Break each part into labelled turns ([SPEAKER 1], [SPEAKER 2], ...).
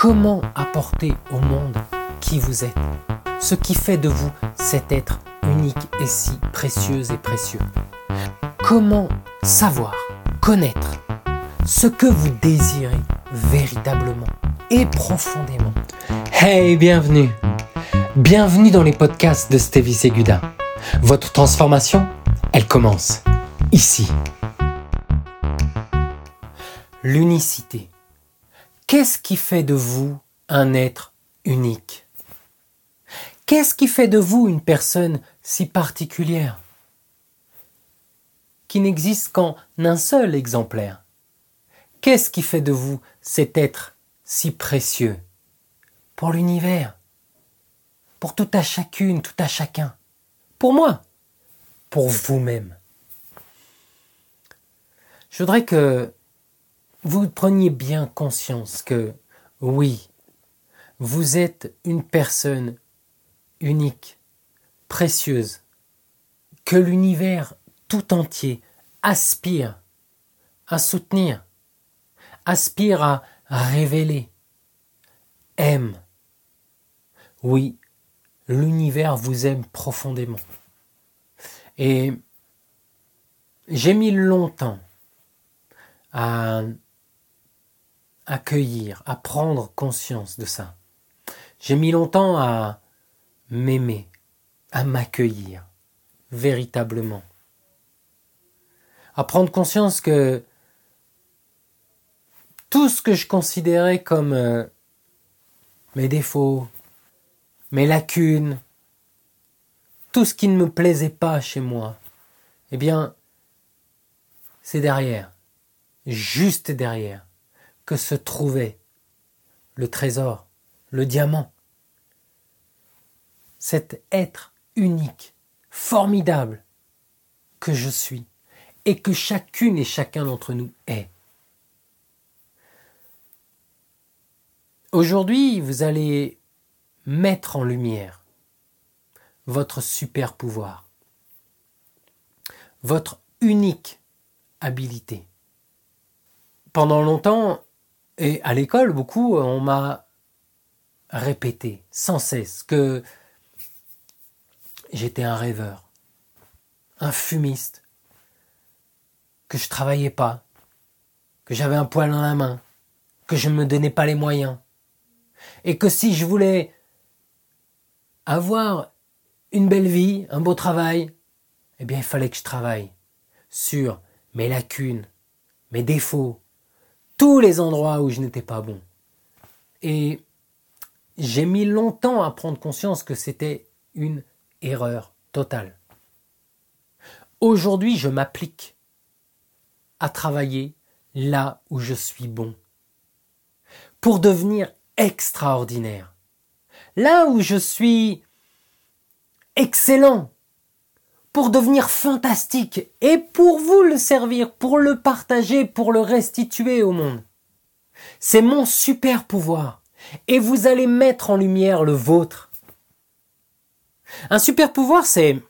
[SPEAKER 1] comment apporter au monde qui vous êtes, ce qui fait de vous cet être unique et si précieux et précieux? Comment savoir, connaître ce que vous désirez véritablement et profondément? Hey, bienvenue Bienvenue dans les podcasts de Stevie Seguda. Votre transformation, elle commence ici. L'unicité. Qu'est-ce qui fait de vous un être unique? Qu'est-ce qui fait de vous une personne si particulière? Qui n'existe qu'en un seul exemplaire? Qu'est-ce qui fait de vous cet être si précieux? Pour l'univers, pour tout à chacune, tout à chacun, pour moi, pour vous-même? Je voudrais que vous preniez bien conscience que oui, vous êtes une personne unique, précieuse, que l'univers tout entier aspire à soutenir, aspire à révéler, aime. Oui, l'univers vous aime profondément. Et j'ai mis longtemps à accueillir, à prendre conscience de ça. J'ai mis longtemps à m'aimer, à m'accueillir véritablement. À prendre conscience que tout ce que je considérais comme euh, mes défauts, mes lacunes, tout ce qui ne me plaisait pas chez moi, eh bien, c'est derrière, juste derrière, que se trouvait le trésor, le diamant. Cet être unique, formidable que je suis et que chacune et chacun d'entre nous est. Aujourd'hui, vous allez mettre en lumière votre super pouvoir, votre unique habilité. Pendant longtemps, et à l'école, beaucoup, on m'a répété sans cesse que j'étais un rêveur, un fumiste, que je travaillais pas, que j'avais un poil dans la main, que je ne me donnais pas les moyens, et que si je voulais avoir une belle vie, un beau travail, eh bien il fallait que je travaille sur mes lacunes, mes défauts, tous les endroits où je n'étais pas bon. Et j'ai mis longtemps à prendre conscience que c'était une erreur totale. Aujourd'hui, je m'applique à travailler là où je suis bon pour devenir extraordinaire. Là où je suis excellent devenir fantastique et pour vous le servir, pour le partager, pour le restituer au monde. C'est mon super pouvoir et vous allez mettre en lumière le vôtre. Un super pouvoir, c'est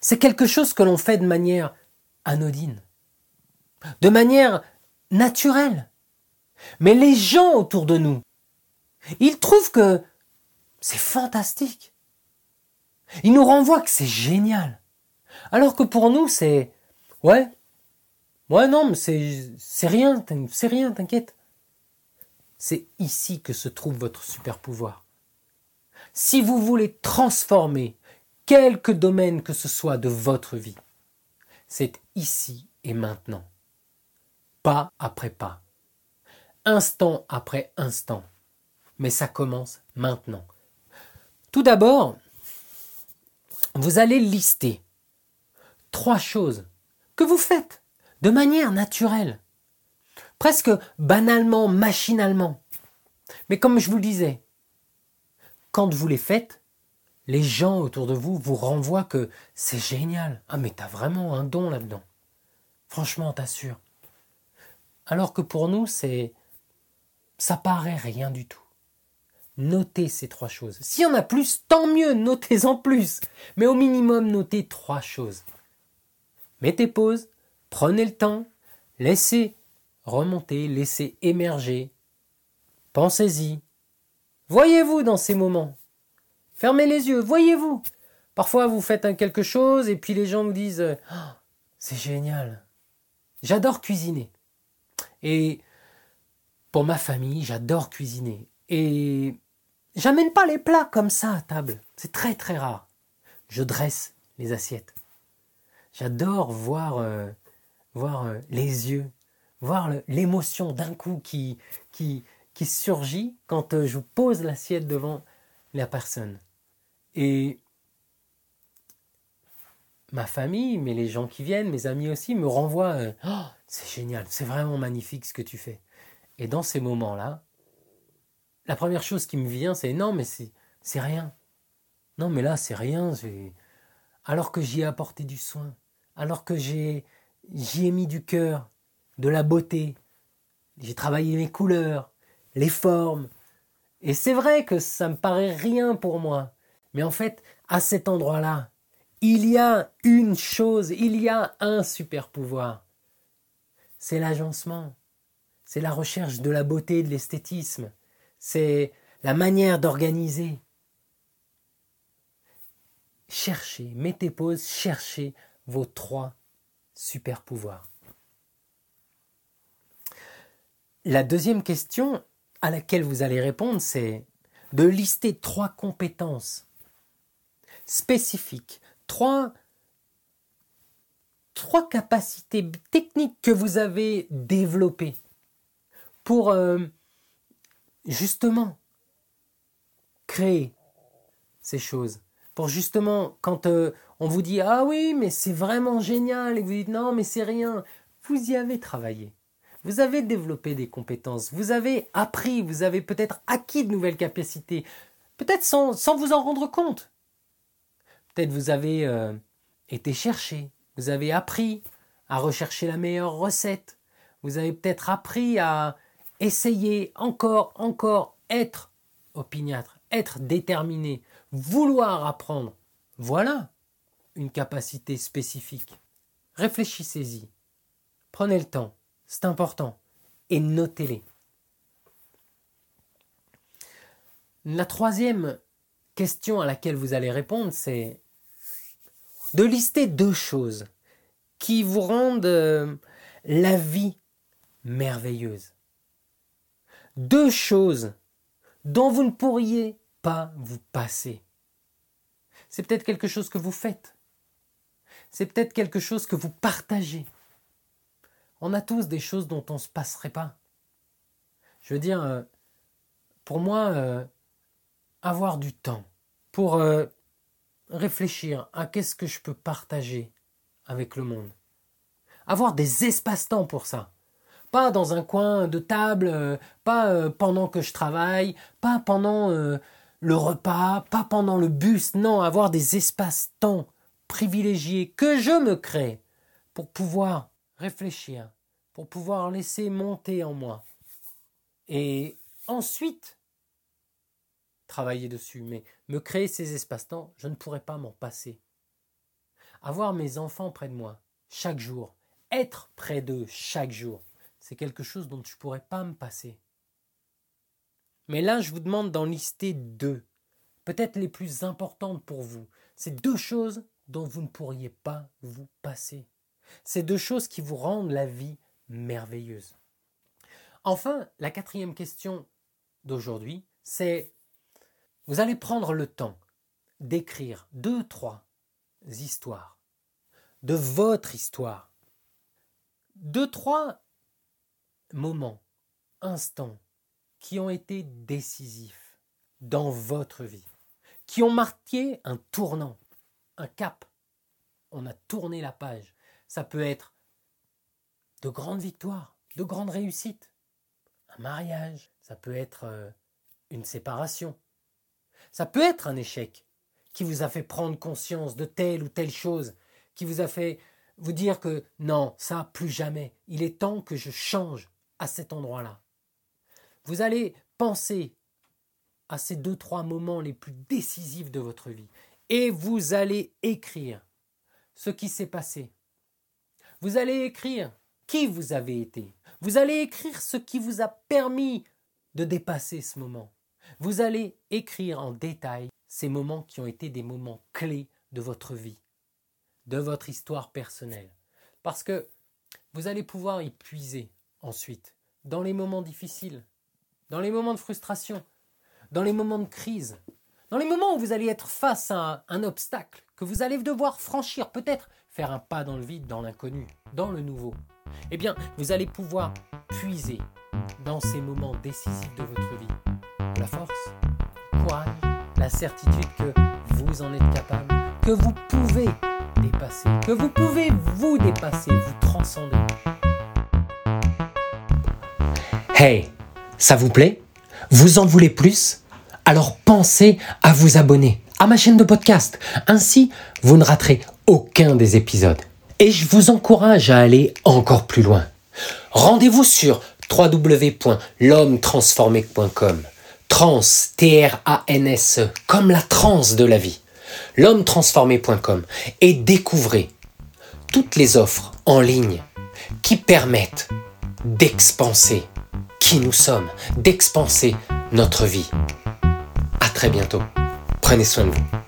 [SPEAKER 1] c'est quelque chose que l'on fait de manière anodine, de manière naturelle. Mais les gens autour de nous, ils trouvent que c'est fantastique. Il nous renvoie que c'est génial. Alors que pour nous, c'est, ouais, ouais, non, mais c'est, c'est rien, c'est rien, t'inquiète. C'est ici que se trouve votre super pouvoir. Si vous voulez transformer quelque domaine que ce soit de votre vie, c'est ici et maintenant. Pas après pas. Instant après instant. Mais ça commence maintenant. Tout d'abord, vous allez lister trois choses que vous faites de manière naturelle, presque banalement, machinalement. Mais comme je vous le disais, quand vous les faites, les gens autour de vous vous renvoient que c'est génial. Ah mais t'as vraiment un don là-dedans. Franchement, t'assure. Alors que pour nous, c'est ça paraît rien du tout. Notez ces trois choses. S'il y en a plus, tant mieux, notez-en plus. Mais au minimum, notez trois choses. Mettez pause, prenez le temps, laissez remonter, laissez émerger Pensez-y. Voyez-vous dans ces moments. Fermez les yeux, voyez-vous. Parfois, vous faites quelque chose et puis les gens vous disent oh, C'est génial. J'adore cuisiner. Et pour ma famille, j'adore cuisiner. Et j'amène pas les plats comme ça à table. C'est très très rare. Je dresse les assiettes. J'adore voir, euh, voir euh, les yeux, voir l'émotion d'un coup qui, qui, qui surgit quand euh, je pose l'assiette devant la personne. Et ma famille, mais les gens qui viennent, mes amis aussi, me renvoient oh, c'est génial, c'est vraiment magnifique ce que tu fais. Et dans ces moments-là, la première chose qui me vient, c'est non, mais c'est rien. Non, mais là, c'est rien. Alors que j'y ai apporté du soin, alors que j'ai j'y ai mis du cœur, de la beauté, j'ai travaillé mes couleurs, les formes. Et c'est vrai que ça me paraît rien pour moi. Mais en fait, à cet endroit-là, il y a une chose, il y a un super pouvoir. C'est l'agencement. C'est la recherche de la beauté, de l'esthétisme. C'est la manière d'organiser. Cherchez, mettez pause, cherchez vos trois super pouvoirs. La deuxième question à laquelle vous allez répondre, c'est de lister trois compétences spécifiques, trois, capacités techniques que vous avez développées pour euh, justement créer ces choses. Pour justement, quand euh, on vous dit Ah oui, mais c'est vraiment génial, et vous dites Non, mais c'est rien, vous y avez travaillé. Vous avez développé des compétences, vous avez appris, vous avez peut-être acquis de nouvelles capacités, peut-être sans, vous en rendre compte. Peut-être vous avez euh, été chercher, vous avez appris à rechercher la meilleure recette, vous avez peut-être appris à essayer encore, encore, être opiniâtre, être déterminé, vouloir apprendre. Voilà une capacité spécifique. Réfléchissez-y. Prenez le temps c'est important. Et notez-les. La troisième question à laquelle vous allez répondre, c'est de lister deux choses qui vous rendent euh, la vie merveilleuse. Deux choses dont vous ne pourriez pas vous passer. C'est peut-être quelque chose que vous faites. C'est peut-être quelque chose que vous partagez. On a tous des choses dont on ne se passerait pas. Je veux dire, euh, pour moi, euh, avoir du temps pour euh, réfléchir à qu'est-ce que je peux partager avec le monde. Avoir des espaces-temps pour ça. Pas dans un coin de table, pas pendant que je travaille, pas pendant le repas, pas pendant le bus. Non, avoir des espaces-temps privilégiés que je me crée pour pouvoir réfléchir, pour pouvoir laisser monter en moi. Et ensuite, travailler dessus, mais me créer ces espaces-temps, je ne pourrais pas m'en passer. Avoir mes enfants près de moi, chaque jour, être près d'eux chaque jour, c'est quelque chose dont je ne pourrais pas me passer. Mais là, je vous demande d'en lister deux, peut-être les plus importantes pour vous. C'est deux choses dont vous ne pourriez pas vous passer. Ces deux choses qui vous rendent la vie merveilleuse. Enfin, la quatrième question d'aujourd'hui, c'est vous allez prendre le temps d'écrire deux, trois histoires de votre histoire. Deux, trois moments, instants qui ont été décisifs dans votre vie, qui ont marqué un tournant, un cap. On a tourné la page. Ça peut être de grandes victoires, de grandes réussites. Un mariage, ça peut être euh, une séparation. Ça peut être un échec qui vous a fait prendre conscience de telle ou telle chose, qui vous a fait vous dire que non, ça, plus jamais. Il est temps que je change cet endroit-là. Vous allez penser à ces deux, trois moments les plus décisifs de votre vie et vous allez écrire ce qui s'est passé, vous allez écrire qui vous avez été. Vous allez écrire ce qui vous a permis de dépasser ce moment. Vous allez écrire en détail ces moments qui ont été des moments clés de votre vie, de votre histoire personnelle. Parce que vous allez pouvoir y puiser ensuite, dans les moments difficiles, dans les moments de frustration, dans les moments de crise, dans les moments où vous allez être face à un, obstacle, que vous allez devoir franchir, peut-être faire un pas dans le vide, dans l'inconnu, dans le nouveau, eh bien, vous allez pouvoir puiser dans ces moments décisifs de votre vie la force, courage, la certitude que vous en êtes capable, que vous pouvez dépasser, que vous pouvez vous dépasser, vous transcender. Hey, ça vous plaît? Vous en voulez plus? Alors pensez à vous abonner à ma chaîne de podcast. Ainsi, vous ne raterez aucun des épisodes. Et je vous encourage à aller encore plus loin. Rendez-vous sur www.l'homme-transformé.com. Trans, T-R-A-N-S, comme la transe de la vie. L'homme-transformé.com et découvrez toutes les offres en ligne qui permettent d'expanser qui nous sommes, d'expanser notre vie. À très bientôt. Prenez soin de vous.